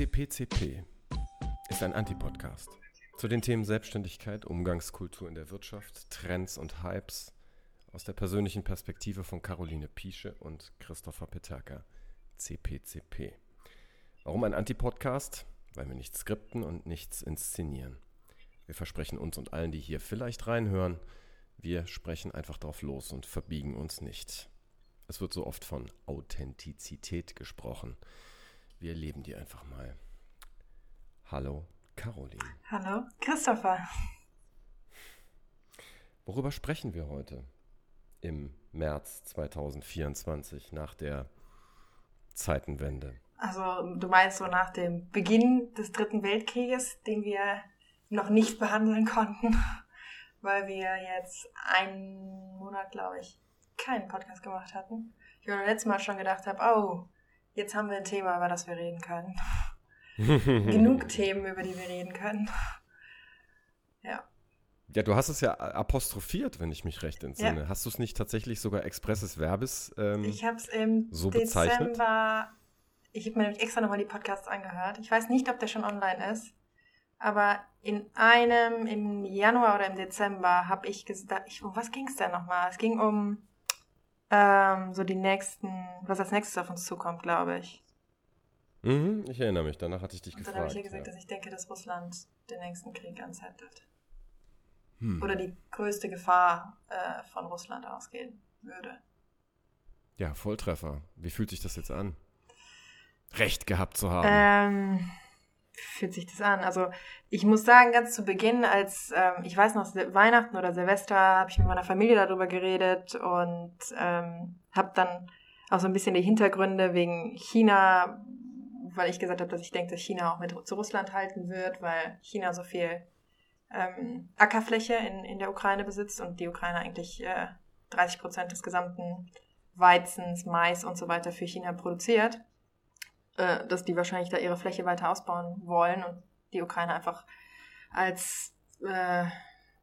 CPCP ist ein Anti-Podcast zu den Themen Selbstständigkeit, Umgangskultur in der Wirtschaft, Trends und Hypes aus der persönlichen Perspektive von Caroline Piesche und Christopher Peterka. CPCP. Warum ein Anti-Podcast? Weil wir nichts skripten und nichts inszenieren. Wir versprechen uns und allen, die hier vielleicht reinhören, wir sprechen einfach drauf los und verbiegen uns nicht. Es wird so oft von Authentizität gesprochen. Wir erleben die einfach mal. Hallo, Caroline. Hallo, Christopher. Worüber sprechen wir heute im März 2024 nach der Zeitenwende? Also du meinst so nach dem Beginn des Dritten Weltkrieges, den wir noch nicht behandeln konnten, weil wir jetzt einen Monat, glaube ich, keinen Podcast gemacht hatten. Ich mir letztes Mal schon gedacht habe, oh, jetzt haben wir ein Thema, über das wir reden können. Genug Themen, über die wir reden können. Ja. Ja, du hast es ja apostrophiert, wenn ich mich recht entsinne. Ja. Hast du es nicht tatsächlich sogar expresses Verbes ähm, Ich habe es im so bezeichnet? Dezember, ich habe mir nämlich extra nochmal die Podcasts angehört. Ich weiß nicht, ob der schon online ist, aber in einem, im Januar oder im Dezember habe ich gesagt, um was ging es denn nochmal? Es ging um ähm, so die nächsten, was als nächstes auf uns zukommt, glaube ich. Mhm, ich erinnere mich, danach hatte ich dich und gefragt. Dann habe ich ja gesagt, ja. dass ich denke, dass Russland den nächsten Krieg anzettelt. Hm. Oder die größte Gefahr äh, von Russland ausgehen würde. Ja, Volltreffer. Wie fühlt sich das jetzt an? Recht gehabt zu haben. Ähm, fühlt sich das an? Also ich muss sagen, ganz zu Beginn, als ähm, ich weiß noch, Weihnachten oder Silvester, habe ich mit meiner Familie darüber geredet und ähm, habe dann auch so ein bisschen die Hintergründe wegen China, weil ich gesagt habe, dass ich denke, dass China auch mit zu Russland halten wird, weil China so viel ähm, Ackerfläche in, in der Ukraine besitzt und die Ukraine eigentlich äh, 30 Prozent des gesamten Weizens, Mais und so weiter für China produziert äh, dass die wahrscheinlich da ihre Fläche weiter ausbauen wollen und die Ukraine einfach als äh,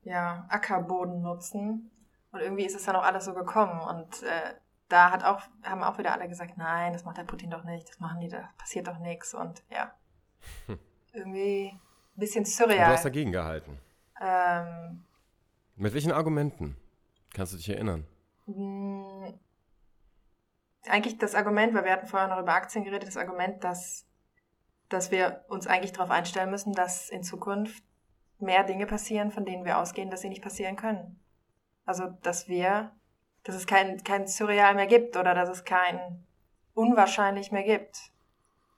ja, Ackerboden nutzen. Und irgendwie ist es dann auch alles so gekommen. Und äh, da hat auch, haben auch wieder alle gesagt, nein, das macht der Putin doch nicht, das machen die, da passiert doch nichts. Und ja, hm. irgendwie ein bisschen surreal. Und du hast dagegen gehalten. Ähm, Mit welchen Argumenten? Kannst du dich erinnern? Eigentlich das Argument, weil wir hatten vorher noch über Aktien geredet, das Argument, dass, dass wir uns eigentlich darauf einstellen müssen, dass in Zukunft mehr Dinge passieren, von denen wir ausgehen, dass sie nicht passieren können. Also, dass wir, dass es kein, kein Surreal mehr gibt oder dass es kein Unwahrscheinlich mehr gibt.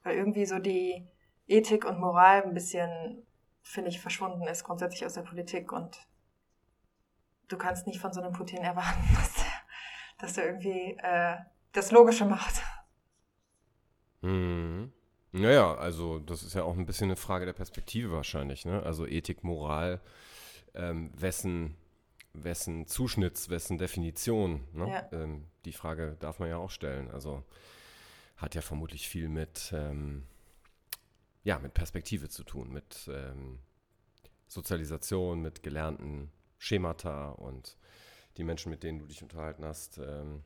Weil irgendwie so die Ethik und Moral ein bisschen, finde ich, verschwunden ist grundsätzlich aus der Politik und du kannst nicht von so einem Putin erwarten, dass der, dass irgendwie äh, das Logische macht. Mhm. Naja, also das ist ja auch ein bisschen eine Frage der Perspektive wahrscheinlich, ne? Also Ethik, Moral, ähm, wessen, wessen Zuschnitts, wessen Definition, ne? Ja. Ähm, die Frage darf man ja auch stellen. Also hat ja vermutlich viel mit, ähm, ja, mit Perspektive zu tun, mit ähm, Sozialisation, mit gelernten Schemata und die Menschen, mit denen du dich unterhalten hast, ähm,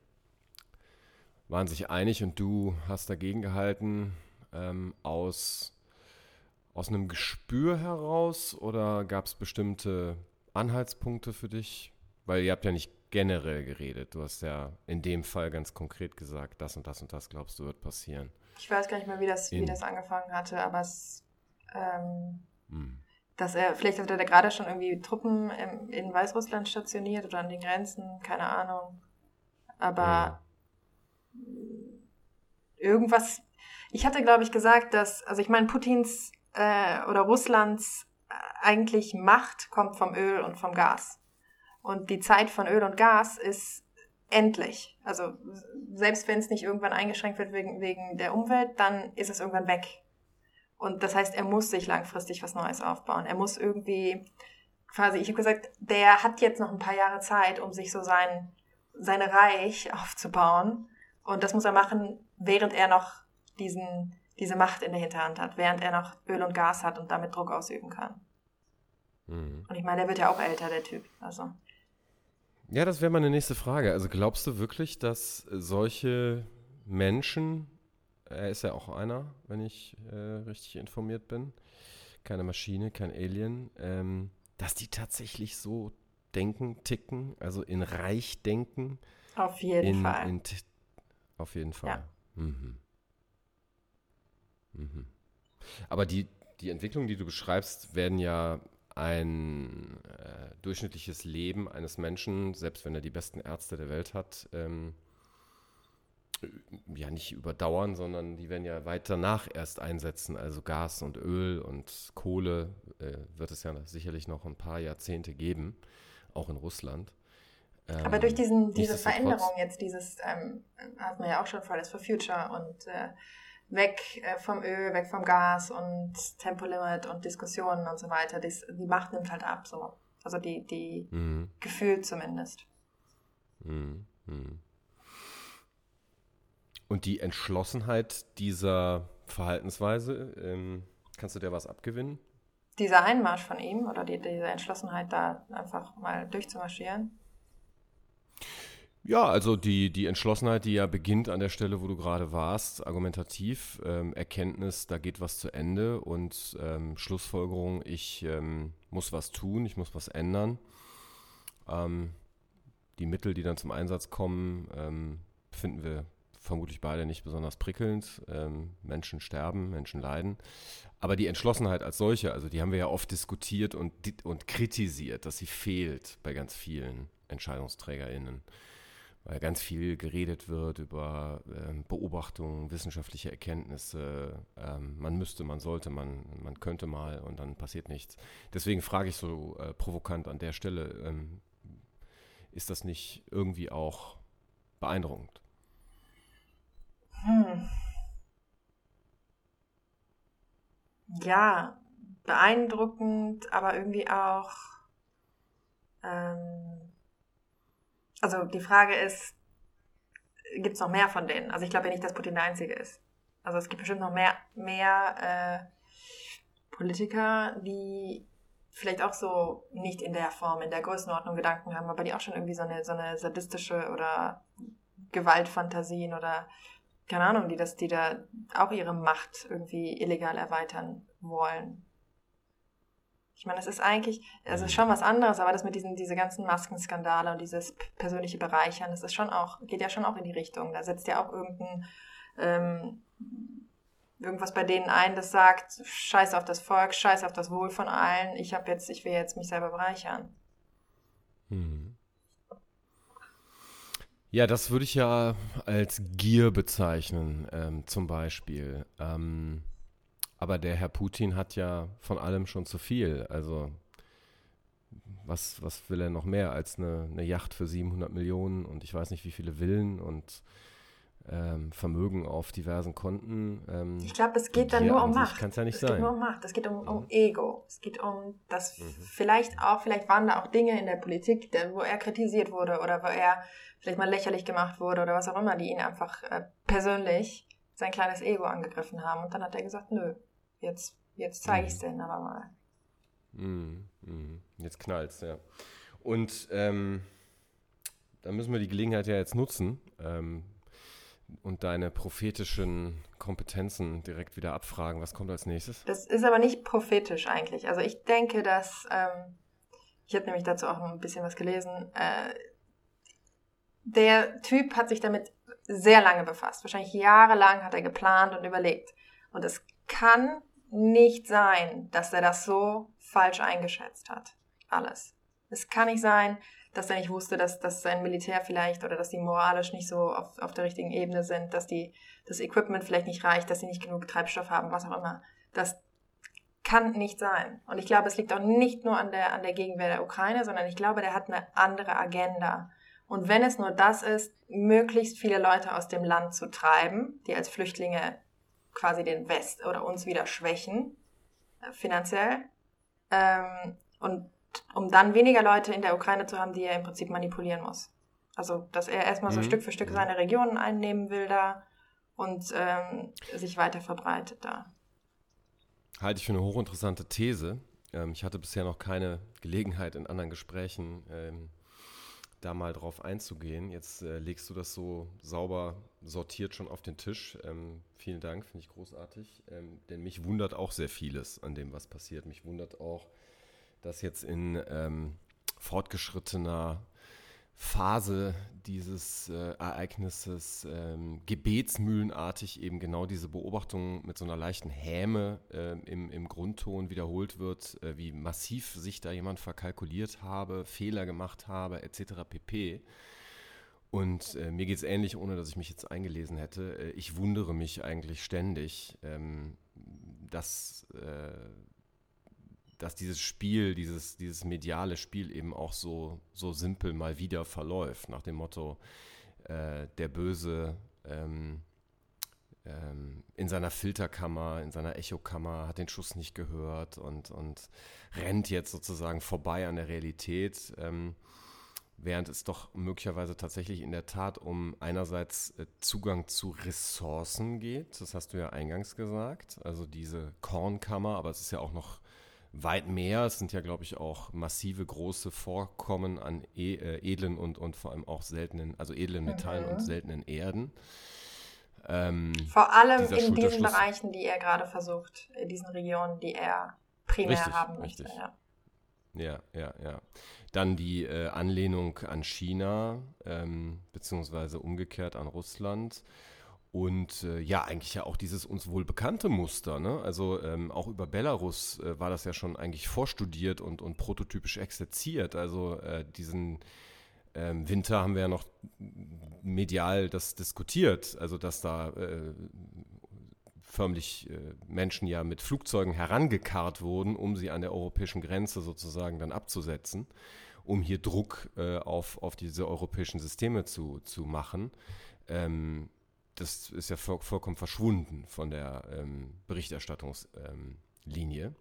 waren sich einig und du hast dagegen gehalten ähm, aus, aus einem Gespür heraus oder gab es bestimmte Anhaltspunkte für dich? Weil ihr habt ja nicht generell geredet. Du hast ja in dem Fall ganz konkret gesagt, das und das und das glaubst du wird passieren. Ich weiß gar nicht mehr, wie das, wie das angefangen hatte, aber es. Ähm, hm. dass er, vielleicht hat er da gerade schon irgendwie Truppen im, in Weißrussland stationiert oder an den Grenzen, keine Ahnung. Aber ja irgendwas. Ich hatte, glaube ich, gesagt, dass, also ich meine, Putins äh, oder Russlands äh, eigentlich Macht kommt vom Öl und vom Gas. Und die Zeit von Öl und Gas ist endlich. Also selbst wenn es nicht irgendwann eingeschränkt wird wegen, wegen der Umwelt, dann ist es irgendwann weg. Und das heißt, er muss sich langfristig was Neues aufbauen. Er muss irgendwie quasi, ich habe gesagt, der hat jetzt noch ein paar Jahre Zeit, um sich so sein, sein Reich aufzubauen. Und das muss er machen, während er noch diesen, diese Macht in der Hinterhand hat, während er noch Öl und Gas hat und damit Druck ausüben kann. Mhm. Und ich meine, der wird ja auch älter, der Typ. Also. Ja, das wäre meine nächste Frage. Also glaubst du wirklich, dass solche Menschen er ist ja auch einer, wenn ich äh, richtig informiert bin. Keine Maschine, kein Alien. Ähm, dass die tatsächlich so denken, ticken, also in Reich denken. Auf jeden in, Fall. In auf jeden Fall. Ja. Mhm. Mhm. Aber die, die Entwicklungen, die du beschreibst, werden ja ein äh, durchschnittliches Leben eines Menschen, selbst wenn er die besten Ärzte der Welt hat, ähm, ja nicht überdauern, sondern die werden ja weit danach erst einsetzen. Also Gas und Öl und Kohle äh, wird es ja sicherlich noch ein paar Jahrzehnte geben, auch in Russland. Ähm, Aber durch diesen, diese Veränderung jetzt, dieses, ähm, hat man ja auch schon Fridays for Future und äh, weg äh, vom Öl, weg vom Gas und Tempolimit und Diskussionen und so weiter. Dies, die Macht nimmt halt ab, so. Also die, die mhm. Gefühl zumindest. Mhm. Mhm. Und die Entschlossenheit dieser Verhaltensweise, ähm, kannst du dir was abgewinnen? Dieser Einmarsch von ihm oder die, diese Entschlossenheit, da einfach mal durchzumarschieren? Ja, also die, die Entschlossenheit, die ja beginnt an der Stelle, wo du gerade warst, argumentativ, ähm, Erkenntnis, da geht was zu Ende und ähm, Schlussfolgerung, ich ähm, muss was tun, ich muss was ändern. Ähm, die Mittel, die dann zum Einsatz kommen, ähm, finden wir vermutlich beide nicht besonders prickelnd. Ähm, Menschen sterben, Menschen leiden. Aber die Entschlossenheit als solche, also die haben wir ja oft diskutiert und, und kritisiert, dass sie fehlt bei ganz vielen EntscheidungsträgerInnen weil ganz viel geredet wird über ähm, Beobachtungen, wissenschaftliche Erkenntnisse. Ähm, man müsste, man sollte, man, man könnte mal und dann passiert nichts. Deswegen frage ich so äh, provokant an der Stelle, ähm, ist das nicht irgendwie auch beeindruckend? Hm. Ja, beeindruckend, aber irgendwie auch ähm, also die Frage ist, gibt es noch mehr von denen? Also ich glaube ja nicht, dass Putin der Einzige ist. Also es gibt bestimmt noch mehr, mehr äh, Politiker, die vielleicht auch so nicht in der Form, in der Größenordnung Gedanken haben, aber die auch schon irgendwie so eine, so eine sadistische oder Gewaltfantasien oder keine Ahnung, die das, die da auch ihre Macht irgendwie illegal erweitern wollen. Ich meine, das ist eigentlich, also ist schon was anderes, aber das mit diesen, diese ganzen Maskenskandale und dieses persönliche Bereichern, das ist schon auch, geht ja schon auch in die Richtung. Da setzt ja auch irgendein, ähm, irgendwas bei denen ein, das sagt, scheiß auf das Volk, scheiß auf das Wohl von allen, ich habe jetzt, ich will jetzt mich selber bereichern. Hm. Ja, das würde ich ja als Gier bezeichnen, ähm, zum Beispiel. Ähm, aber der Herr Putin hat ja von allem schon zu viel. Also was, was will er noch mehr als eine, eine Yacht für 700 Millionen und ich weiß nicht wie viele Villen und ähm, Vermögen auf diversen Konten. Ähm, ich glaube, es geht dann nur um Macht. Kann es ja nicht es sein. Es geht nur um Macht. Es geht um, um Ego. Es geht um das mhm. vielleicht auch, vielleicht waren da auch Dinge in der Politik, wo er kritisiert wurde oder wo er vielleicht mal lächerlich gemacht wurde oder was auch immer, die ihn einfach äh, persönlich sein kleines Ego angegriffen haben. Und dann hat er gesagt, nö, Jetzt, jetzt zeige ich es mhm. denn aber mal. Mhm. Mhm. Jetzt knallt's, ja. Und ähm, da müssen wir die Gelegenheit ja jetzt nutzen ähm, und deine prophetischen Kompetenzen direkt wieder abfragen. Was kommt als nächstes? Das ist aber nicht prophetisch eigentlich. Also ich denke, dass, ähm, ich habe nämlich dazu auch ein bisschen was gelesen, äh, der Typ hat sich damit sehr lange befasst. Wahrscheinlich jahrelang hat er geplant und überlegt. Und es kann nicht sein, dass er das so falsch eingeschätzt hat. Alles. Es kann nicht sein, dass er nicht wusste, dass, dass sein Militär vielleicht oder dass die moralisch nicht so auf, auf der richtigen Ebene sind, dass die, das Equipment vielleicht nicht reicht, dass sie nicht genug Treibstoff haben, was auch immer. Das kann nicht sein. Und ich glaube, es liegt auch nicht nur an der, an der Gegenwehr der Ukraine, sondern ich glaube, der hat eine andere Agenda. Und wenn es nur das ist, möglichst viele Leute aus dem Land zu treiben, die als Flüchtlinge quasi den West oder uns wieder schwächen, äh, finanziell. Ähm, und um dann weniger Leute in der Ukraine zu haben, die er im Prinzip manipulieren muss. Also, dass er erstmal so mhm. Stück für Stück mhm. seine Regionen einnehmen will da und ähm, sich weiter verbreitet da. Halte ich für eine hochinteressante These. Ähm, ich hatte bisher noch keine Gelegenheit in anderen Gesprächen ähm, da mal drauf einzugehen. Jetzt äh, legst du das so sauber sortiert schon auf den Tisch. Ähm, vielen Dank, finde ich großartig. Ähm, denn mich wundert auch sehr vieles an dem, was passiert. Mich wundert auch, dass jetzt in ähm, fortgeschrittener Phase dieses äh, Ereignisses ähm, gebetsmühlenartig eben genau diese Beobachtung mit so einer leichten Häme äh, im, im Grundton wiederholt wird, äh, wie massiv sich da jemand verkalkuliert habe, Fehler gemacht habe, etc. pp. Und äh, mir geht es ähnlich, ohne dass ich mich jetzt eingelesen hätte. Äh, ich wundere mich eigentlich ständig, ähm, dass äh, dass dieses Spiel, dieses, dieses mediale Spiel eben auch so, so simpel mal wieder verläuft, nach dem Motto, äh, der Böse ähm, ähm, in seiner Filterkammer, in seiner Echokammer, hat den Schuss nicht gehört und, und rennt jetzt sozusagen vorbei an der Realität. Ähm, während es doch möglicherweise tatsächlich in der Tat um einerseits äh, Zugang zu Ressourcen geht, das hast du ja eingangs gesagt, also diese Kornkammer, aber es ist ja auch noch weit mehr. Es sind ja, glaube ich, auch massive große Vorkommen an e äh, edlen und, und vor allem auch seltenen, also edlen Metallen mhm. und seltenen Erden. Ähm, vor allem in diesen Bereichen, die er gerade versucht, in diesen Regionen, die er primär richtig, haben möchte. Richtig. Ja. Ja, ja, ja. Dann die äh, Anlehnung an China, ähm, beziehungsweise umgekehrt an Russland. Und äh, ja, eigentlich ja auch dieses uns wohl bekannte Muster. Ne? Also ähm, auch über Belarus äh, war das ja schon eigentlich vorstudiert und, und prototypisch exerziert. Also äh, diesen ähm, Winter haben wir ja noch medial das diskutiert. Also dass da äh, förmlich äh, Menschen ja mit Flugzeugen herangekarrt wurden, um sie an der europäischen Grenze sozusagen dann abzusetzen, um hier Druck äh, auf, auf diese europäischen Systeme zu, zu machen. Ähm, das ist ja voll, vollkommen verschwunden von der ähm, Berichterstattungslinie. Ähm,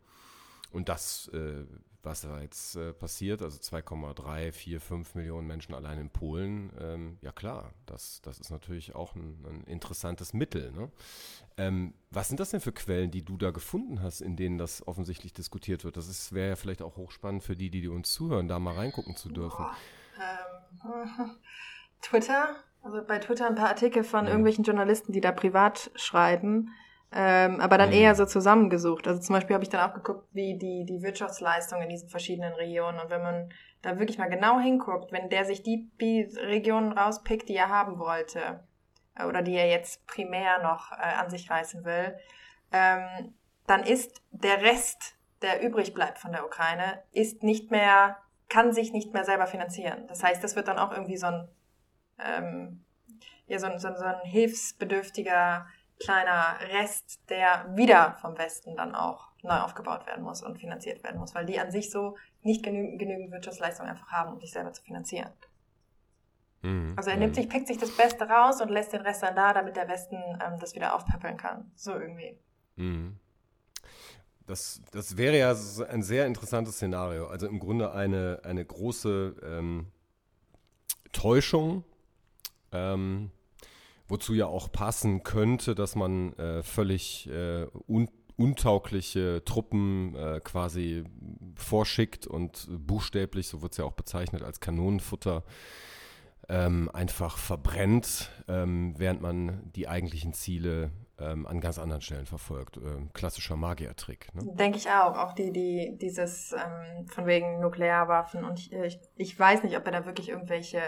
und das, äh, was da jetzt äh, passiert, also 2,3, 4, 5 Millionen Menschen allein in Polen, ähm, ja klar, das, das ist natürlich auch ein, ein interessantes Mittel. Ne? Ähm, was sind das denn für Quellen, die du da gefunden hast, in denen das offensichtlich diskutiert wird? Das wäre ja vielleicht auch hochspannend für die, die uns zuhören, da mal reingucken zu dürfen. Ähm, Twitter also bei Twitter ein paar Artikel von mhm. irgendwelchen Journalisten, die da privat schreiben, ähm, aber dann mhm. eher so zusammengesucht. Also zum Beispiel habe ich dann auch geguckt, wie die, die Wirtschaftsleistung in diesen verschiedenen Regionen. Und wenn man da wirklich mal genau hinguckt, wenn der sich die, die Regionen rauspickt, die er haben wollte, äh, oder die er jetzt primär noch äh, an sich reißen will, ähm, dann ist der Rest, der übrig bleibt von der Ukraine, ist nicht mehr, kann sich nicht mehr selber finanzieren. Das heißt, das wird dann auch irgendwie so ein ähm, ja, so, so, so ein hilfsbedürftiger kleiner Rest, der wieder vom Westen dann auch neu aufgebaut werden muss und finanziert werden muss, weil die an sich so nicht genügend, genügend Wirtschaftsleistung einfach haben, um sich selber zu finanzieren. Mhm. Also er nimmt sich, pickt sich das Beste raus und lässt den Rest dann da, damit der Westen ähm, das wieder aufpäppeln kann. So irgendwie. Mhm. Das, das wäre ja ein sehr interessantes Szenario. Also im Grunde eine, eine große ähm, Täuschung ähm, wozu ja auch passen könnte, dass man äh, völlig äh, un untaugliche Truppen äh, quasi vorschickt und buchstäblich, so wird es ja auch bezeichnet, als Kanonenfutter ähm, einfach verbrennt, ähm, während man die eigentlichen Ziele ähm, an ganz anderen Stellen verfolgt. Ähm, klassischer Magiertrick. Ne? Denke ich auch. Auch die, die, dieses ähm, von wegen Nuklearwaffen. Und ich, ich, ich weiß nicht, ob er da wirklich irgendwelche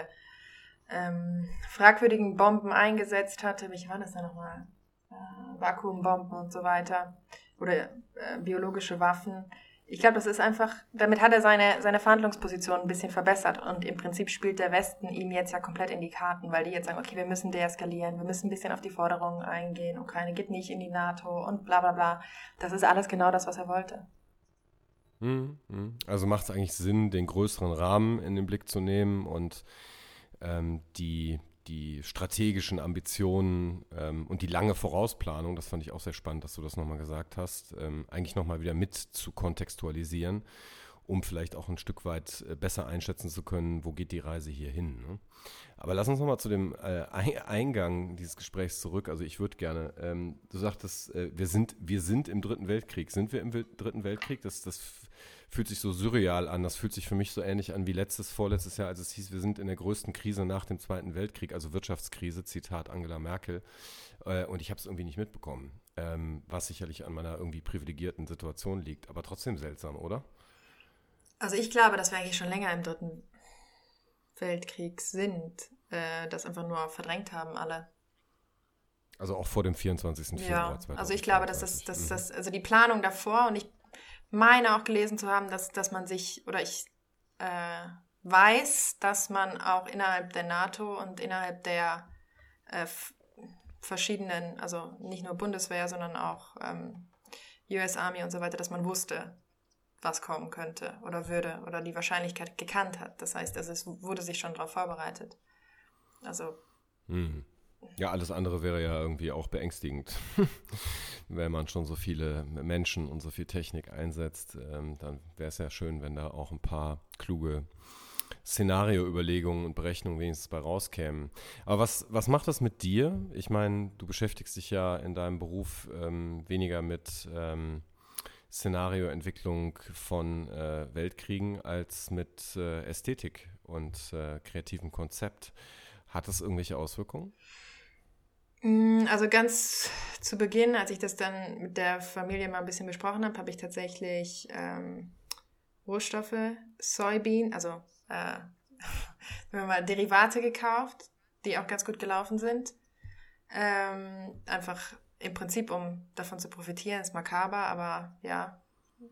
ähm, fragwürdigen Bomben eingesetzt hatte. Welche waren das da nochmal? Äh, Vakuumbomben und so weiter. Oder äh, biologische Waffen. Ich glaube, das ist einfach, damit hat er seine, seine Verhandlungsposition ein bisschen verbessert. Und im Prinzip spielt der Westen ihm jetzt ja komplett in die Karten, weil die jetzt sagen, okay, wir müssen deeskalieren, wir müssen ein bisschen auf die Forderungen eingehen, Ukraine geht nicht in die NATO und bla bla bla. Das ist alles genau das, was er wollte. Hm, hm. Also macht es eigentlich Sinn, den größeren Rahmen in den Blick zu nehmen und ähm, die, die strategischen Ambitionen ähm, und die lange Vorausplanung, das fand ich auch sehr spannend, dass du das nochmal gesagt hast, ähm, eigentlich nochmal wieder mit zu kontextualisieren um vielleicht auch ein Stück weit äh, besser einschätzen zu können, wo geht die Reise hier hin. Ne? Aber lass uns nochmal zu dem äh, Eingang dieses Gesprächs zurück. Also ich würde gerne, ähm, du sagtest, äh, wir, sind, wir sind im Dritten Weltkrieg. Sind wir im Dritten Weltkrieg? Das, das fühlt sich so surreal an. Das fühlt sich für mich so ähnlich an wie letztes, vorletztes Jahr, als es hieß, wir sind in der größten Krise nach dem Zweiten Weltkrieg, also Wirtschaftskrise, Zitat Angela Merkel. Äh, und ich habe es irgendwie nicht mitbekommen, ähm, was sicherlich an meiner irgendwie privilegierten Situation liegt. Aber trotzdem seltsam, oder? Also ich glaube, dass wir eigentlich schon länger im Dritten Weltkrieg sind, äh, das einfach nur verdrängt haben alle. Also auch vor dem 24. Februar. Ja, also ich glaube, dass das, dass das, also die Planung davor und ich meine auch gelesen zu haben, dass, dass man sich, oder ich äh, weiß, dass man auch innerhalb der NATO und innerhalb der äh, verschiedenen, also nicht nur Bundeswehr, sondern auch ähm, US Army und so weiter, dass man wusste, was kommen könnte oder würde oder die Wahrscheinlichkeit gekannt hat. Das heißt, also es wurde sich schon darauf vorbereitet. Also. Mhm. Ja, alles andere wäre ja irgendwie auch beängstigend. wenn man schon so viele Menschen und so viel Technik einsetzt, ähm, dann wäre es ja schön, wenn da auch ein paar kluge Szenarioüberlegungen und Berechnungen wenigstens bei rauskämen. Aber was, was macht das mit dir? Ich meine, du beschäftigst dich ja in deinem Beruf ähm, weniger mit ähm, Szenarioentwicklung von äh, Weltkriegen als mit äh, Ästhetik und äh, kreativem Konzept. Hat das irgendwelche Auswirkungen? Mm, also ganz zu Beginn, als ich das dann mit der Familie mal ein bisschen besprochen habe, habe ich tatsächlich ähm, Rohstoffe, Soybean, also äh, wir mal Derivate gekauft, die auch ganz gut gelaufen sind. Ähm, einfach im Prinzip, um davon zu profitieren, ist makaber, aber ja,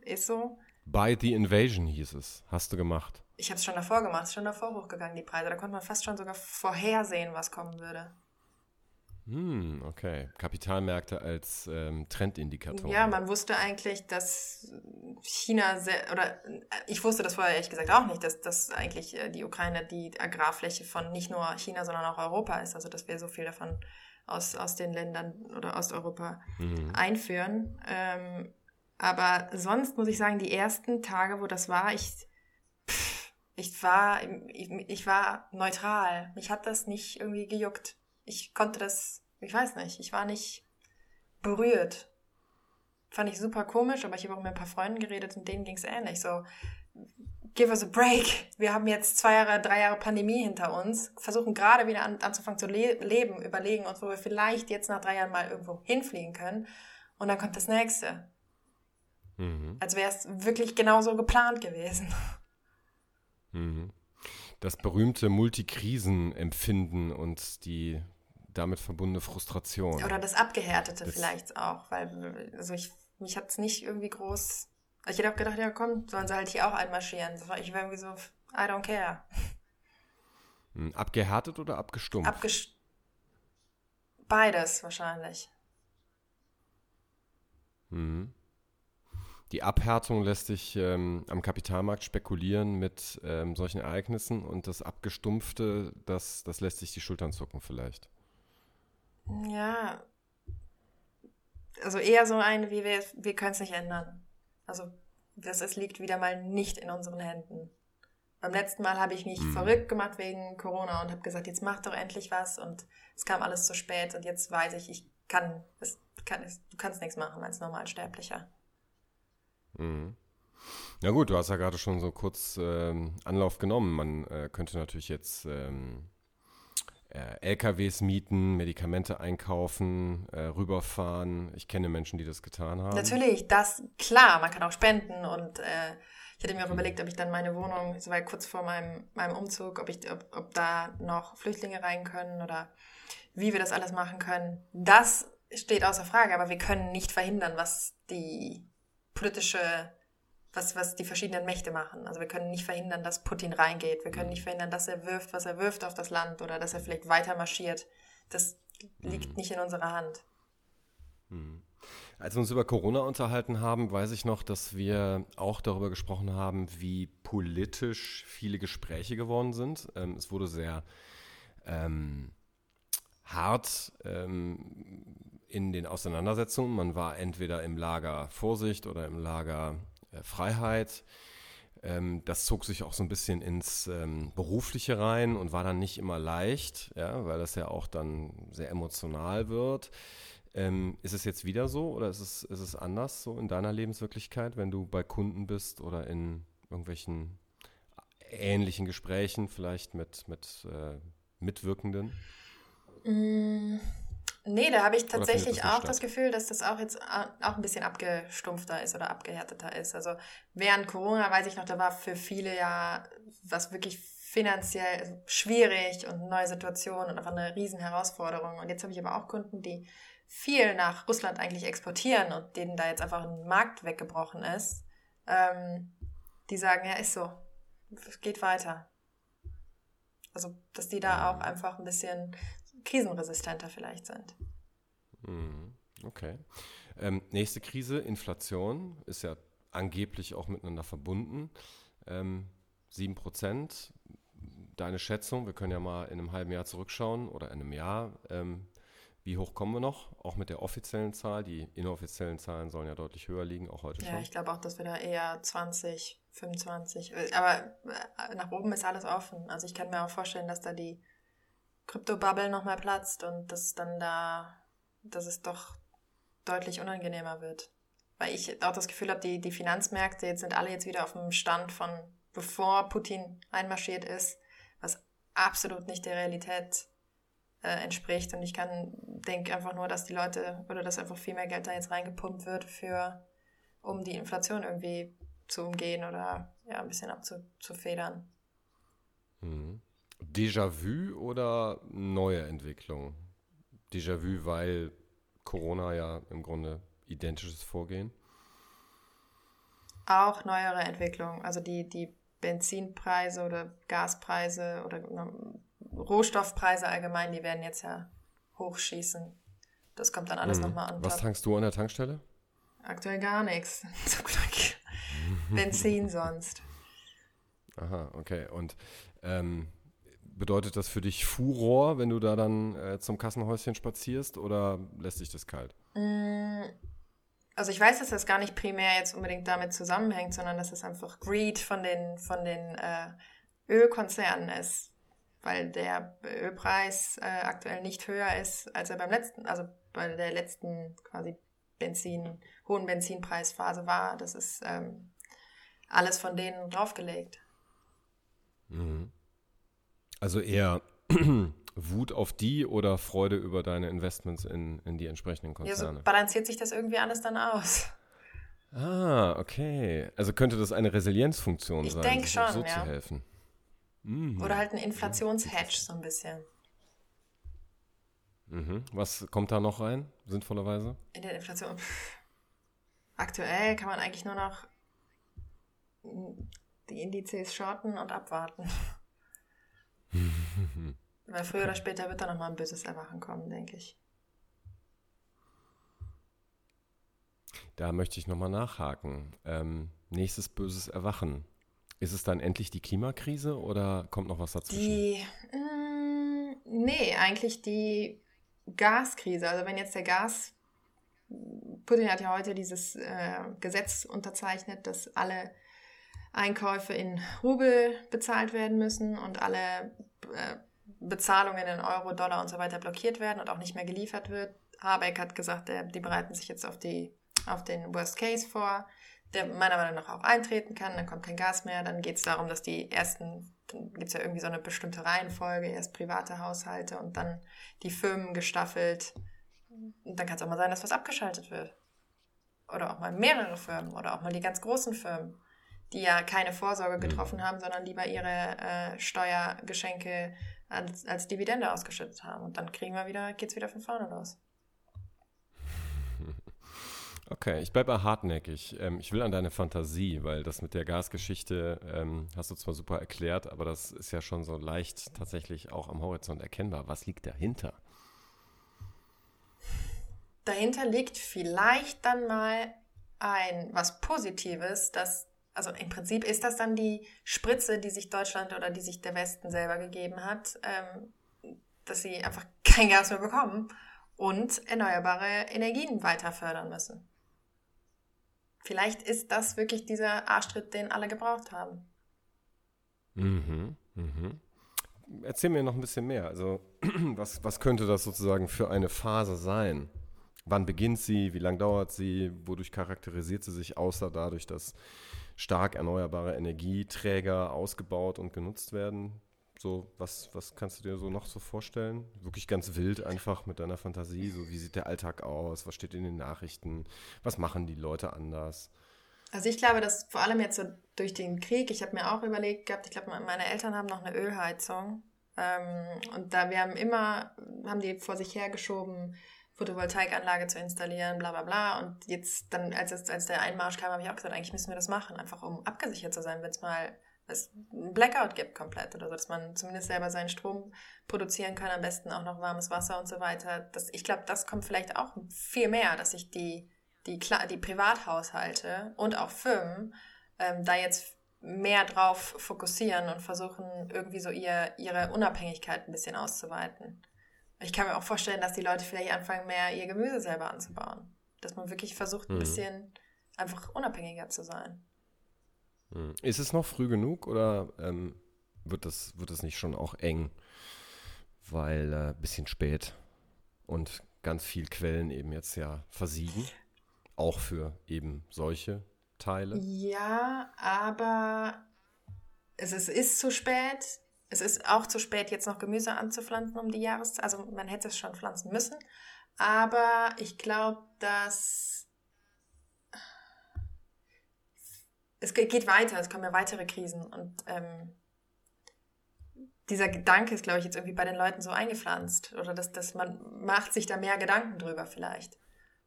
ist so. By the Invasion hieß es. Hast du gemacht? Ich habe es schon davor gemacht, ist schon davor hochgegangen, die Preise. Da konnte man fast schon sogar vorhersehen, was kommen würde. Hm, okay. Kapitalmärkte als ähm, Trendindikator. Ja, man wusste eigentlich, dass China sehr, oder ich wusste das vorher ehrlich gesagt auch nicht, dass, dass eigentlich äh, die Ukraine die Agrarfläche von nicht nur China, sondern auch Europa ist. Also dass wir so viel davon aus, aus den Ländern oder Osteuropa mhm. einführen. Ähm, aber sonst muss ich sagen, die ersten Tage, wo das war, ich, pff, ich war, ich, ich war neutral. Mich hat das nicht irgendwie gejuckt ich konnte das, ich weiß nicht, ich war nicht berührt. Fand ich super komisch, aber ich habe auch mit ein paar Freunden geredet und denen ging es ähnlich. So, give us a break. Wir haben jetzt zwei Jahre, drei Jahre Pandemie hinter uns, versuchen gerade wieder an, anzufangen zu le leben, überlegen uns, wo wir vielleicht jetzt nach drei Jahren mal irgendwo hinfliegen können. Und dann kommt das nächste. Mhm. Als wäre es wirklich genauso geplant gewesen. Mhm. Das berühmte Multikrisenempfinden und die damit verbundene Frustration. Oder das Abgehärtete das vielleicht auch, weil also ich, mich hat es nicht irgendwie groß. Ich hätte auch gedacht, ja komm, sollen sie halt hier auch einmarschieren. Ich war irgendwie so, I don't care. Hm, abgehärtet oder abgestumpft? Abgest Beides wahrscheinlich. Mhm. Die Abhärtung lässt sich ähm, am Kapitalmarkt spekulieren mit ähm, solchen Ereignissen und das Abgestumpfte, das, das lässt sich die Schultern zucken vielleicht. Ja. Also eher so ein, wie wir, wir können es nicht ändern. Also das, es liegt wieder mal nicht in unseren Händen. Beim letzten Mal habe ich mich mhm. verrückt gemacht wegen Corona und habe gesagt, jetzt mach doch endlich was und es kam alles zu spät und jetzt weiß ich, ich kann, es, kann es, du kannst nichts machen als Normalsterblicher. Mhm. Ja gut, du hast ja gerade schon so kurz ähm, Anlauf genommen. Man äh, könnte natürlich jetzt ähm, äh, LKWs mieten, Medikamente einkaufen, äh, rüberfahren. Ich kenne Menschen, die das getan haben. Natürlich, das klar. Man kann auch spenden und äh, ich hatte mir auch mhm. überlegt, ob ich dann meine Wohnung, so war kurz vor meinem, meinem Umzug, ob, ich, ob, ob da noch Flüchtlinge rein können oder wie wir das alles machen können. Das steht außer Frage, aber wir können nicht verhindern, was die politische was, was die verschiedenen Mächte machen. Also wir können nicht verhindern, dass Putin reingeht. Wir können nicht verhindern, dass er wirft, was er wirft auf das Land oder dass er vielleicht weiter marschiert. Das liegt mhm. nicht in unserer Hand. Mhm. Als wir uns über Corona unterhalten haben, weiß ich noch, dass wir auch darüber gesprochen haben, wie politisch viele Gespräche geworden sind. Ähm, es wurde sehr ähm, hart ähm, in den Auseinandersetzungen. Man war entweder im Lager Vorsicht oder im Lager Freiheit. Ähm, das zog sich auch so ein bisschen ins ähm, Berufliche rein und war dann nicht immer leicht, ja, weil das ja auch dann sehr emotional wird. Ähm, ist es jetzt wieder so oder ist es, ist es anders so in deiner Lebenswirklichkeit, wenn du bei Kunden bist oder in irgendwelchen ähnlichen Gesprächen, vielleicht mit, mit äh, Mitwirkenden? Mm, nee, da habe ich tatsächlich das auch statt? das Gefühl, dass das auch jetzt auch ein bisschen abgestumpfter ist oder abgehärteter ist. Also während Corona weiß ich noch, da war für viele ja was wirklich finanziell schwierig und eine neue Situation und einfach eine riesen Herausforderung. Und jetzt habe ich aber auch Kunden, die viel nach Russland eigentlich exportieren und denen da jetzt einfach ein Markt weggebrochen ist, ähm, die sagen, ja, ist so, es geht weiter. Also, dass die da auch einfach ein bisschen krisenresistenter vielleicht sind. Mhm. Okay. Ähm, nächste Krise, Inflation, ist ja angeblich auch miteinander verbunden. Ähm, 7%. Deine Schätzung, wir können ja mal in einem halben Jahr zurückschauen oder in einem Jahr. Ähm, wie hoch kommen wir noch? Auch mit der offiziellen Zahl. Die inoffiziellen Zahlen sollen ja deutlich höher liegen, auch heute ja, schon. Ja, ich glaube auch, dass wir da eher 20, 25. Äh, aber äh, nach oben ist alles offen. Also ich kann mir auch vorstellen, dass da die Krypto-Bubble nochmal platzt und dass dann da, dass es doch deutlich unangenehmer wird. Weil ich auch das Gefühl habe, die, die Finanzmärkte jetzt sind alle jetzt wieder auf dem Stand von bevor Putin einmarschiert ist, was absolut nicht der Realität äh, entspricht. Und ich kann, denke einfach nur, dass die Leute oder dass einfach viel mehr Geld da jetzt reingepumpt wird für, um die Inflation irgendwie zu umgehen oder ja, ein bisschen abzufedern. Mhm. Déjà-vu oder neue Entwicklung? Déjà-vu, weil Corona ja im Grunde identisches Vorgehen? Auch neuere Entwicklung. Also die, die Benzinpreise oder Gaspreise oder Rohstoffpreise allgemein, die werden jetzt ja hochschießen. Das kommt dann alles mhm. nochmal an. Was tankst du an der Tankstelle? Aktuell gar nichts. Zum Glück. Benzin sonst. Aha, okay. Und ähm, bedeutet das für dich Furor, wenn du da dann äh, zum Kassenhäuschen spazierst oder lässt sich das kalt? Mm, also ich weiß, dass das gar nicht primär jetzt unbedingt damit zusammenhängt, sondern dass es einfach Greed von den, von den äh, Ölkonzernen ist weil der Ölpreis äh, aktuell nicht höher ist, als er beim letzten, also bei der letzten quasi Benzin, hohen Benzinpreisphase war. Das ist ähm, alles von denen draufgelegt. Mhm. Also eher Wut auf die oder Freude über deine Investments in, in die entsprechenden Konzerne? Ja, so balanciert sich das irgendwie alles dann aus. Ah, okay. Also könnte das eine Resilienzfunktion ich sein, denke schon, so ja. zu helfen. Mhm. Oder halt ein Inflationshedge so ein bisschen. Mhm. Was kommt da noch rein, sinnvollerweise? In der Inflation. Aktuell kann man eigentlich nur noch die Indizes shorten und abwarten. Weil früher oder später wird da nochmal ein böses Erwachen kommen, denke ich. Da möchte ich nochmal nachhaken. Ähm, nächstes böses Erwachen. Ist es dann endlich die Klimakrise oder kommt noch was dazwischen? Die, mh, mm, nee, eigentlich die Gaskrise. Also wenn jetzt der Gas, Putin hat ja heute dieses äh, Gesetz unterzeichnet, dass alle Einkäufe in Rubel bezahlt werden müssen und alle äh, Bezahlungen in Euro, Dollar und so weiter blockiert werden und auch nicht mehr geliefert wird. Habeck hat gesagt, der, die bereiten sich jetzt auf, die, auf den Worst Case vor der meiner Meinung nach auch eintreten kann, dann kommt kein Gas mehr, dann geht es darum, dass die ersten, dann gibt es ja irgendwie so eine bestimmte Reihenfolge, erst private Haushalte und dann die Firmen gestaffelt. Und dann kann es auch mal sein, dass was abgeschaltet wird. Oder auch mal mehrere Firmen oder auch mal die ganz großen Firmen, die ja keine Vorsorge getroffen haben, sondern lieber ihre äh, Steuergeschenke als, als Dividende ausgeschüttet haben. Und dann kriegen wir wieder, geht's wieder von vorne los. Okay, ich bleibe hartnäckig. Ähm, ich will an deine Fantasie, weil das mit der Gasgeschichte ähm, hast du zwar super erklärt, aber das ist ja schon so leicht tatsächlich auch am Horizont erkennbar. Was liegt dahinter? Dahinter liegt vielleicht dann mal ein was Positives, das also im Prinzip ist das dann die Spritze, die sich Deutschland oder die sich der Westen selber gegeben hat, ähm, dass sie einfach kein Gas mehr bekommen und erneuerbare Energien weiter fördern müssen vielleicht ist das wirklich dieser Arschtritt, den alle gebraucht haben. Mhm, mhm. Erzähl mir noch ein bisschen mehr. Also, was, was könnte das sozusagen für eine Phase sein? Wann beginnt sie? Wie lange dauert sie? Wodurch charakterisiert sie sich, außer dadurch, dass stark erneuerbare Energieträger ausgebaut und genutzt werden? So, was, was kannst du dir so noch so vorstellen? Wirklich ganz wild einfach mit deiner Fantasie. So, wie sieht der Alltag aus? Was steht in den Nachrichten? Was machen die Leute anders? Also ich glaube, dass vor allem jetzt so durch den Krieg, ich habe mir auch überlegt gehabt, ich glaube, meine Eltern haben noch eine Ölheizung. Ähm, und da wir haben immer, haben die vor sich hergeschoben, Photovoltaikanlage zu installieren, bla bla bla. Und jetzt dann, als, es, als der Einmarsch kam, habe ich auch gesagt, eigentlich müssen wir das machen, einfach um abgesichert zu sein, wenn es mal es ein Blackout gibt komplett oder so, dass man zumindest selber seinen Strom produzieren kann, am besten auch noch warmes Wasser und so weiter. Das, ich glaube, das kommt vielleicht auch viel mehr, dass sich die, die, die Privathaushalte und auch Firmen ähm, da jetzt mehr drauf fokussieren und versuchen, irgendwie so ihr, ihre Unabhängigkeit ein bisschen auszuweiten. Ich kann mir auch vorstellen, dass die Leute vielleicht anfangen, mehr ihr Gemüse selber anzubauen. Dass man wirklich versucht, ein mhm. bisschen einfach unabhängiger zu sein. Hm. Ist es noch früh genug oder ähm, wird, das, wird das nicht schon auch eng? Weil ein äh, bisschen spät und ganz viel Quellen eben jetzt ja versiegen. Auch für eben solche Teile. Ja, aber es ist, ist zu spät. Es ist auch zu spät, jetzt noch Gemüse anzupflanzen um die Jahreszeit. Also man hätte es schon pflanzen müssen. Aber ich glaube, dass es geht weiter, es kommen ja weitere Krisen und ähm, dieser Gedanke ist, glaube ich, jetzt irgendwie bei den Leuten so eingepflanzt oder dass, dass man macht sich da mehr Gedanken drüber vielleicht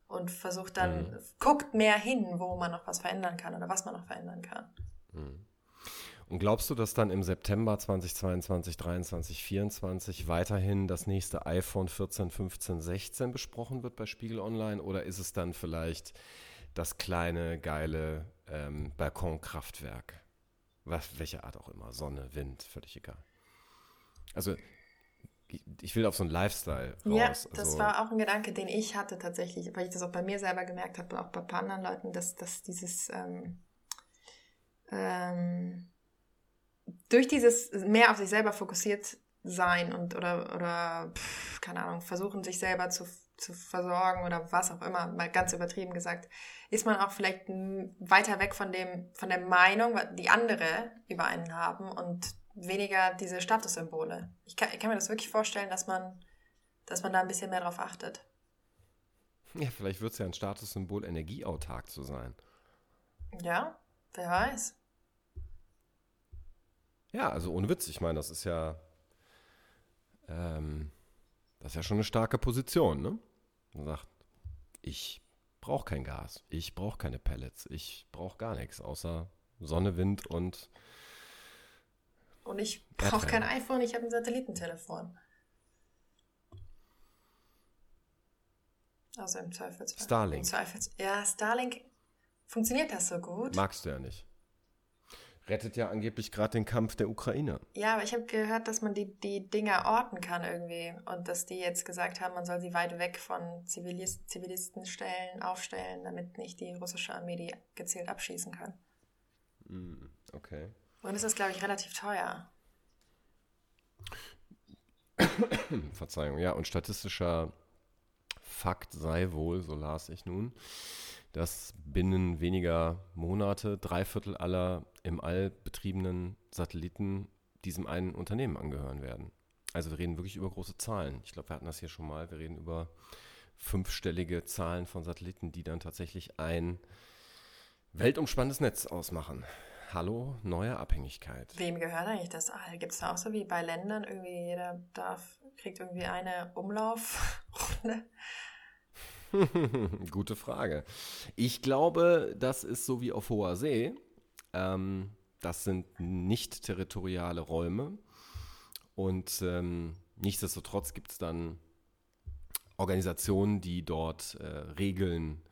und versucht dann, mhm. guckt mehr hin, wo man noch was verändern kann oder was man noch verändern kann. Mhm. Und glaubst du, dass dann im September 2022, 2023, 2024 weiterhin das nächste iPhone 14, 15, 16 besprochen wird bei Spiegel Online oder ist es dann vielleicht das kleine, geile ähm, Balkonkraftwerk. Was, welche Art auch immer. Sonne, Wind, völlig egal. Also ich will auf so einen Lifestyle raus. Ja, das also, war auch ein Gedanke, den ich hatte tatsächlich, weil ich das auch bei mir selber gemerkt habe, auch bei ein paar anderen Leuten, dass, dass dieses ähm, ähm, durch dieses mehr auf sich selber fokussiert sein und oder, oder pff, keine Ahnung, versuchen sich selber zu zu versorgen oder was auch immer, mal ganz übertrieben gesagt, ist man auch vielleicht weiter weg von dem, von der Meinung, die andere über einen haben und weniger diese Statussymbole. Ich kann, ich kann mir das wirklich vorstellen, dass man, dass man da ein bisschen mehr drauf achtet. Ja, vielleicht wird es ja ein Statussymbol, energieautark zu sein. Ja, wer weiß. Ja, also ohne Witz, ich meine, das ist ja, ähm, das ist ja schon eine starke Position, ne? Man sagt, ich brauche kein Gas, ich brauche keine Pellets, ich brauche gar nichts außer Sonne, Wind und. Und ich brauche kein iPhone, ich habe ein Satellitentelefon. Also im Zweifelsfall. Starlink. Im Zweifels ja, Starlink. Funktioniert das so gut? Magst du ja nicht rettet ja angeblich gerade den Kampf der Ukraine. Ja, aber ich habe gehört, dass man die, die Dinger orten kann irgendwie und dass die jetzt gesagt haben, man soll sie weit weg von Zivilist, Zivilistenstellen aufstellen, damit nicht die russische Armee die gezielt abschießen kann. Mm, okay. Und es ist, glaube ich, relativ teuer. Verzeihung, ja, und statistischer Fakt sei wohl, so las ich nun, dass binnen weniger Monate drei Viertel aller im All betriebenen Satelliten diesem einen Unternehmen angehören werden. Also wir reden wirklich über große Zahlen. Ich glaube, wir hatten das hier schon mal. Wir reden über fünfstellige Zahlen von Satelliten, die dann tatsächlich ein weltumspannendes Netz ausmachen. Hallo, neue Abhängigkeit. Wem gehört eigentlich das All? Gibt es da auch so wie bei Ländern irgendwie jeder darf, kriegt irgendwie eine Umlaufrunde? Gute Frage. Ich glaube, das ist so wie auf hoher See. Ähm, das sind nicht territoriale Räume. Und ähm, nichtsdestotrotz gibt es dann Organisationen, die dort äh, Regeln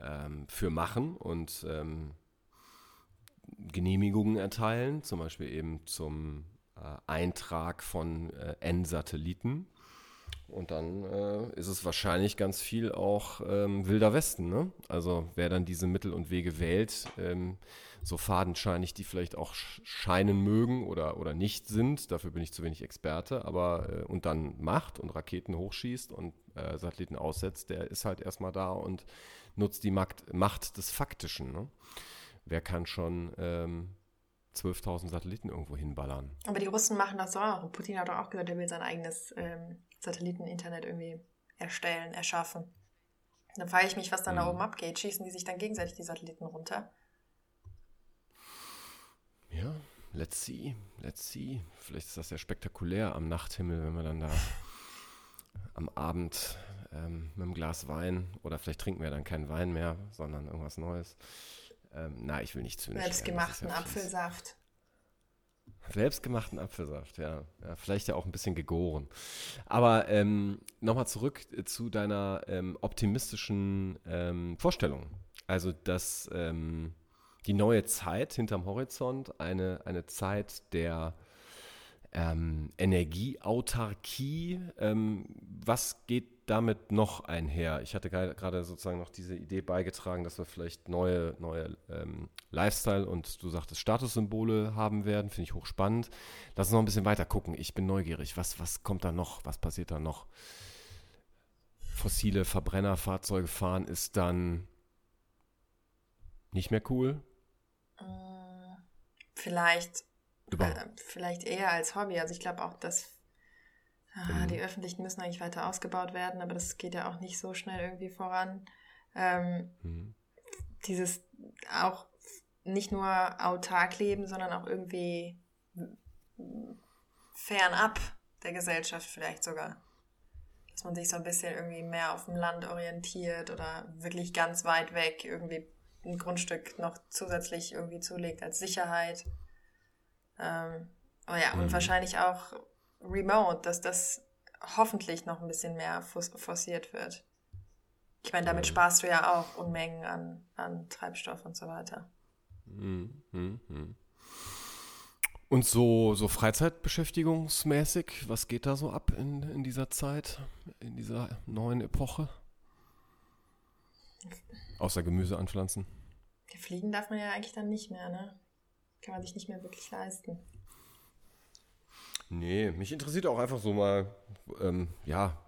ähm, für machen und ähm, Genehmigungen erteilen, zum Beispiel eben zum äh, Eintrag von äh, N-Satelliten Und dann äh, ist es wahrscheinlich ganz viel auch ähm, wilder Westen. Ne? Also wer dann diese Mittel und Wege wählt, ähm, so fadenscheinig die vielleicht auch scheinen mögen oder, oder nicht sind, dafür bin ich zu wenig Experte, aber äh, und dann macht und Raketen hochschießt und äh, Satelliten aussetzt, der ist halt erstmal da und nutzt die Macht, Macht des Faktischen. Ne? Wer kann schon ähm, 12.000 Satelliten irgendwo hinballern? Aber die Russen machen das auch. Putin hat doch auch gesagt, er will sein eigenes ähm, Satelliteninternet irgendwie erstellen, erschaffen. Dann frage ich mich, was dann mhm. da oben abgeht. Schießen die sich dann gegenseitig die Satelliten runter? Ja, let's see, let's see. Vielleicht ist das ja spektakulär am Nachthimmel, wenn wir dann da am Abend ähm, mit einem Glas Wein oder vielleicht trinken wir dann keinen Wein mehr, sondern irgendwas Neues. Ähm, na, ich will nicht zu Selbstgemachten ja Apfelsaft. Selbstgemachten Apfelsaft, ja. ja. Vielleicht ja auch ein bisschen gegoren. Aber ähm, nochmal zurück zu deiner ähm, optimistischen ähm, Vorstellung. Also, dass ähm, die neue Zeit hinterm Horizont eine, eine Zeit der ähm, Energieautarkie, ähm, was geht damit noch einher? Ich hatte gerade sozusagen noch diese Idee beigetragen, dass wir vielleicht neue, neue ähm, Lifestyle und du sagtest Statussymbole haben werden. Finde ich hochspannend. Lass uns noch ein bisschen weiter gucken. Ich bin neugierig. Was, was kommt da noch? Was passiert da noch? Fossile Verbrennerfahrzeuge fahren ist dann nicht mehr cool? Äh, vielleicht, äh, vielleicht eher als Hobby. Also ich glaube auch, dass Ah, mhm. Die öffentlichen müssen eigentlich weiter ausgebaut werden, aber das geht ja auch nicht so schnell irgendwie voran. Ähm, mhm. Dieses auch nicht nur autark leben, sondern auch irgendwie fernab der Gesellschaft vielleicht sogar. Dass man sich so ein bisschen irgendwie mehr auf dem Land orientiert oder wirklich ganz weit weg irgendwie ein Grundstück noch zusätzlich irgendwie zulegt als Sicherheit. Ähm, oh ja, mhm. und wahrscheinlich auch remote, dass das hoffentlich noch ein bisschen mehr forciert wird. Ich meine, damit sparst du ja auch Unmengen an, an Treibstoff und so weiter. Mhm, mhm. Und so, so Freizeitbeschäftigungsmäßig, was geht da so ab in, in dieser Zeit, in dieser neuen Epoche? Außer Gemüse anpflanzen. Fliegen darf man ja eigentlich dann nicht mehr, ne? Kann man sich nicht mehr wirklich leisten. Nee, mich interessiert auch einfach so mal, ähm, ja,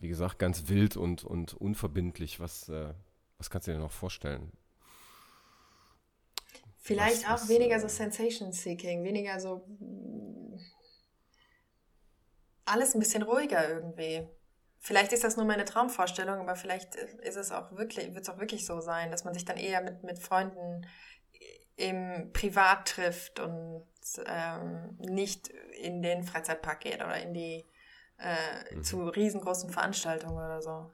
wie gesagt, ganz wild und, und unverbindlich. Was, äh, was kannst du dir noch vorstellen? Vielleicht was, auch was, weniger so äh, Sensation-Seeking, weniger so alles ein bisschen ruhiger irgendwie. Vielleicht ist das nur meine Traumvorstellung, aber vielleicht ist es auch wirklich, wird es auch wirklich so sein, dass man sich dann eher mit, mit Freunden im Privat trifft und ähm, nicht in den Freizeitpark geht oder in die äh, mhm. zu riesengroßen Veranstaltungen oder so.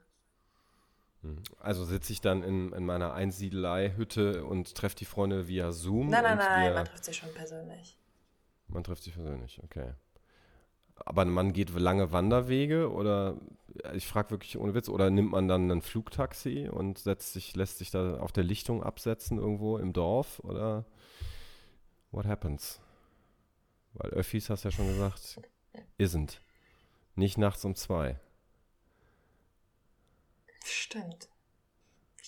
Mhm. Also sitze ich dann in, in meiner Einsiedelei-Hütte und treffe die Freunde via Zoom? Nein, nein, nein, man trifft sich schon persönlich. Man trifft sich persönlich, okay. Aber man geht lange Wanderwege oder ich frage wirklich ohne Witz, oder nimmt man dann ein Flugtaxi und setzt sich, lässt sich da auf der Lichtung absetzen irgendwo im Dorf oder what happens? Weil Öffis, hast ja schon gesagt, isn't. Nicht nachts um zwei. Stimmt.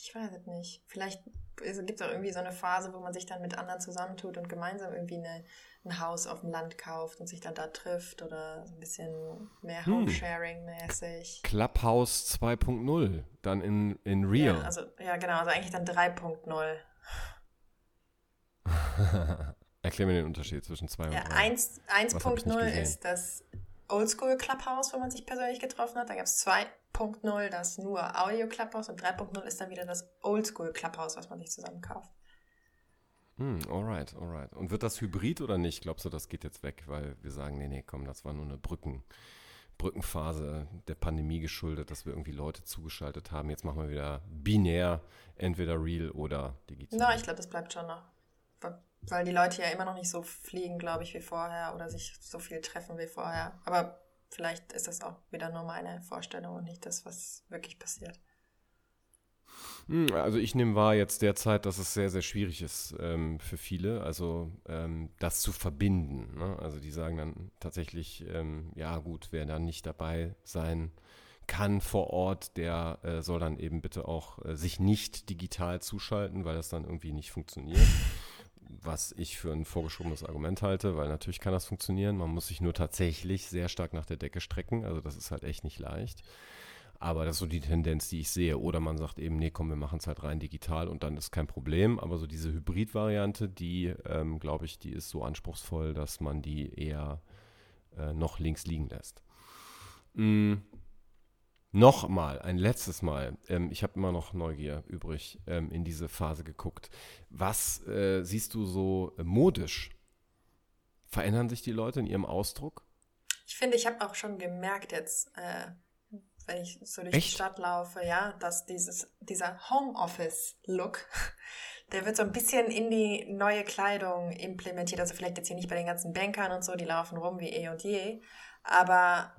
Ich weiß es nicht. Vielleicht gibt es auch irgendwie so eine Phase, wo man sich dann mit anderen zusammentut und gemeinsam irgendwie eine, ein Haus auf dem Land kauft und sich dann da trifft oder ein bisschen mehr hm. Homesharing-mäßig. Clubhouse 2.0, dann in, in Real. Ja, also, ja, genau, also eigentlich dann 3.0. Erklär mir den Unterschied zwischen 2 ja, und 3. 1.0 ist das Oldschool Clubhouse, wo man sich persönlich getroffen hat. Dann gab es 2.0, das nur Audio Clubhouse und 3.0 ist dann wieder das Oldschool Clubhouse, was man sich zusammen kauft. Hm, alright, alright. Und wird das hybrid oder nicht? Glaubst du, das geht jetzt weg, weil wir sagen, nee, nee, komm, das war nur eine Brücken, Brückenphase der Pandemie geschuldet, dass wir irgendwie Leute zugeschaltet haben. Jetzt machen wir wieder binär, entweder real oder digital. Na, no, ich glaube, das bleibt schon noch. Weil die Leute ja immer noch nicht so fliegen, glaube ich, wie vorher oder sich so viel treffen wie vorher. Aber vielleicht ist das auch wieder nur meine Vorstellung und nicht das, was wirklich passiert. Hm, also ich nehme wahr jetzt derzeit, dass es sehr, sehr schwierig ist ähm, für viele, also ähm, das zu verbinden. Ne? Also die sagen dann tatsächlich, ähm, ja gut, wer dann nicht dabei sein kann vor Ort, der äh, soll dann eben bitte auch äh, sich nicht digital zuschalten, weil das dann irgendwie nicht funktioniert. Was ich für ein vorgeschobenes Argument halte, weil natürlich kann das funktionieren. Man muss sich nur tatsächlich sehr stark nach der Decke strecken. Also das ist halt echt nicht leicht. Aber das ist so die Tendenz, die ich sehe. Oder man sagt eben, nee, komm, wir machen es halt rein digital und dann ist kein Problem. Aber so diese Hybrid-Variante, die, ähm, glaube ich, die ist so anspruchsvoll, dass man die eher äh, noch links liegen lässt. Mm. Nochmal, ein letztes Mal. Ähm, ich habe immer noch Neugier übrig ähm, in diese Phase geguckt. Was äh, siehst du so äh, modisch? Verändern sich die Leute in ihrem Ausdruck? Ich finde, ich habe auch schon gemerkt jetzt, äh, wenn ich so durch Echt? die Stadt laufe, ja, dass dieses, dieser Homeoffice-Look, der wird so ein bisschen in die neue Kleidung implementiert. Also vielleicht jetzt hier nicht bei den ganzen Bankern und so, die laufen rum wie eh und je, aber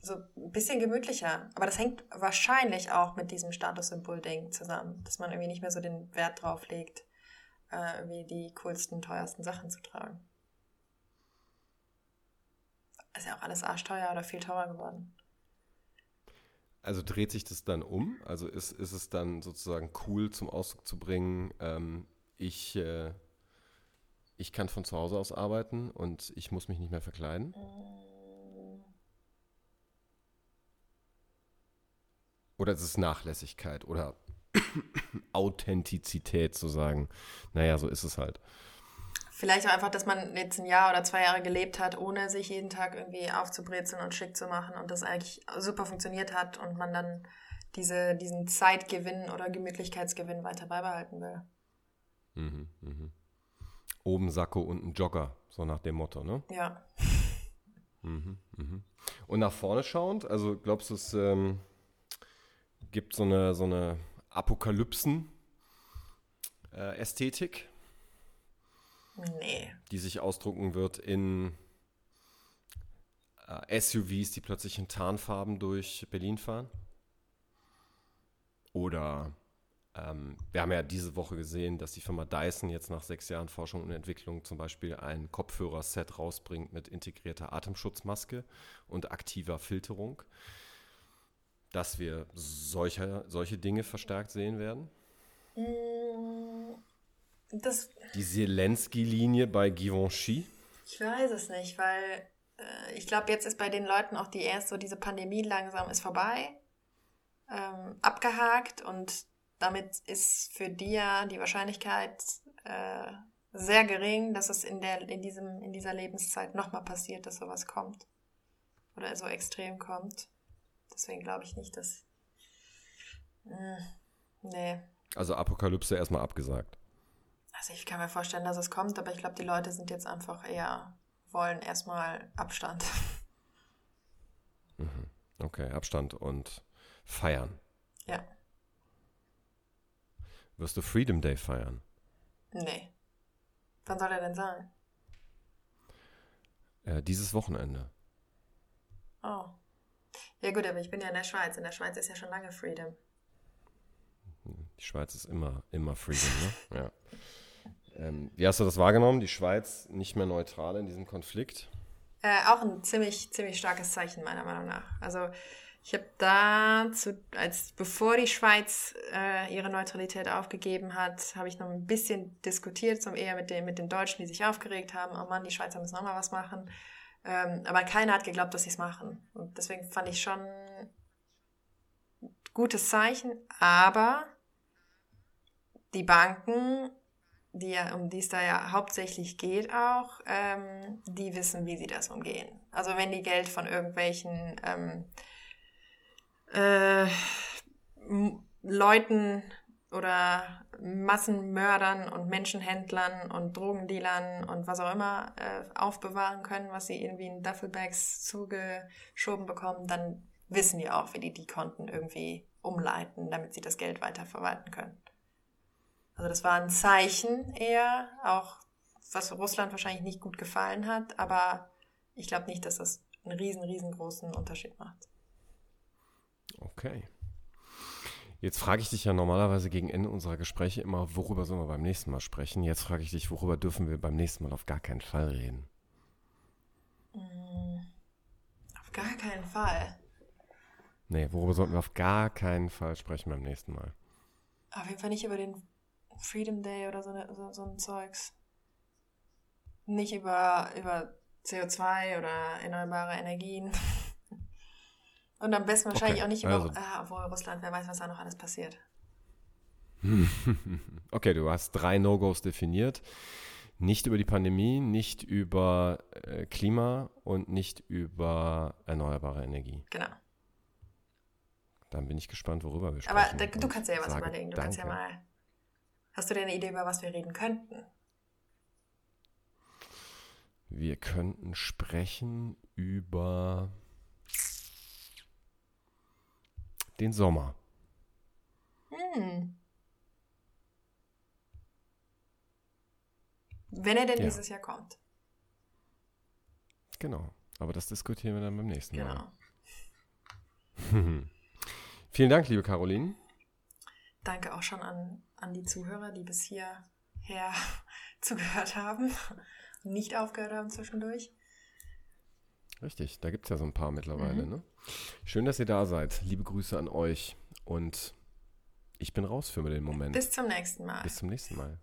so ein bisschen gemütlicher. Aber das hängt wahrscheinlich auch mit diesem Statussymbol-Ding zusammen, dass man irgendwie nicht mehr so den Wert drauf legt, äh, irgendwie die coolsten, teuersten Sachen zu tragen ist ja auch alles arschteuer oder viel teurer geworden. Also dreht sich das dann um? Also ist, ist es dann sozusagen cool zum Ausdruck zu bringen, ähm, ich, äh, ich kann von zu Hause aus arbeiten und ich muss mich nicht mehr verkleiden? Oder ist es Nachlässigkeit oder Authentizität zu sagen, naja, so ist es halt. Vielleicht auch einfach, dass man jetzt ein Jahr oder zwei Jahre gelebt hat, ohne sich jeden Tag irgendwie aufzubrezeln und schick zu machen und das eigentlich super funktioniert hat und man dann diese, diesen Zeitgewinn oder Gemütlichkeitsgewinn weiter beibehalten will. Mhm, mhm. Oben Sakko, unten Jogger, so nach dem Motto, ne? Ja. Mhm, mhm. Und nach vorne schauend, also glaubst du, es ähm, gibt so eine, so eine Apokalypsen-Ästhetik? Äh, Nee. Die sich ausdrucken wird in äh, SUVs, die plötzlich in Tarnfarben durch Berlin fahren. Oder ähm, wir haben ja diese Woche gesehen, dass die Firma Dyson jetzt nach sechs Jahren Forschung und Entwicklung zum Beispiel ein Kopfhörerset rausbringt mit integrierter Atemschutzmaske und aktiver Filterung. Dass wir solche, solche Dinge verstärkt sehen werden? Mm, das, die Zelensky-Linie bei Givenchy? Ich weiß es nicht, weil äh, ich glaube, jetzt ist bei den Leuten auch die erst so diese Pandemie langsam ist vorbei, ähm, abgehakt und damit ist für die ja die Wahrscheinlichkeit äh, sehr gering, dass es in, der, in, diesem, in dieser Lebenszeit nochmal passiert, dass sowas kommt. Oder so extrem kommt. Deswegen glaube ich nicht, dass. Mh, hm, nee. Also Apokalypse erstmal abgesagt. Also ich kann mir vorstellen, dass es kommt, aber ich glaube, die Leute sind jetzt einfach eher, wollen erstmal Abstand. Mhm. Okay, Abstand und feiern. Ja. Wirst du Freedom Day feiern? Nee. Wann soll er denn sein? Äh, dieses Wochenende. Oh. Ja gut, aber ich bin ja in der Schweiz. In der Schweiz ist ja schon lange Freedom. Die Schweiz ist immer, immer Freedom, ne? Ja. Ähm, wie hast du das wahrgenommen? Die Schweiz nicht mehr neutral in diesem Konflikt? Äh, auch ein ziemlich, ziemlich starkes Zeichen, meiner Meinung nach. Also ich habe da, zu, als bevor die Schweiz äh, ihre Neutralität aufgegeben hat, habe ich noch ein bisschen diskutiert, zum eher mit den, mit den Deutschen, die sich aufgeregt haben. Oh Mann, die Schweizer müssen auch mal was machen. Ähm, aber keiner hat geglaubt, dass sie es machen. Und deswegen fand ich schon gutes Zeichen. Aber die Banken die ja, um die es da ja hauptsächlich geht auch, ähm, die wissen, wie sie das umgehen. Also wenn die Geld von irgendwelchen ähm, äh, Leuten oder Massenmördern und Menschenhändlern und Drogendealern und was auch immer äh, aufbewahren können, was sie irgendwie in Duffelbags zugeschoben bekommen, dann wissen die auch, wie die die Konten irgendwie umleiten, damit sie das Geld weiter verwalten können. Also das war ein Zeichen eher, auch was Russland wahrscheinlich nicht gut gefallen hat, aber ich glaube nicht, dass das einen riesen, riesengroßen Unterschied macht. Okay. Jetzt frage ich dich ja normalerweise gegen Ende unserer Gespräche immer, worüber sollen wir beim nächsten Mal sprechen? Jetzt frage ich dich, worüber dürfen wir beim nächsten Mal auf gar keinen Fall reden? Mm, auf gar keinen Fall. Nee, worüber sollten wir auf gar keinen Fall sprechen beim nächsten Mal? Auf jeden Fall nicht über den Freedom Day oder so, ne, so, so ein Zeugs. Nicht über, über CO2 oder erneuerbare Energien. Und am besten wahrscheinlich okay, auch nicht über, also. ah, obwohl Russland, wer weiß, was da noch alles passiert. okay, du hast drei No-Gos definiert. Nicht über die Pandemie, nicht über äh, Klima und nicht über erneuerbare Energie. Genau. Dann bin ich gespannt, worüber wir sprechen. Aber da, du kannst ja was überlegen. Du danke. kannst ja mal. Hast du denn eine Idee, über was wir reden könnten? Wir könnten sprechen über den Sommer. Hm. Wenn er denn ja. dieses Jahr kommt. Genau. Aber das diskutieren wir dann beim nächsten Mal. Genau. Vielen Dank, liebe Caroline. Danke auch schon an, an die Zuhörer, die bis hierher zugehört haben und nicht aufgehört haben zwischendurch. Richtig, da gibt es ja so ein paar mittlerweile. Mhm. Ne? Schön, dass ihr da seid. Liebe Grüße an euch und ich bin raus für den Moment. Bis zum nächsten Mal. Bis zum nächsten Mal.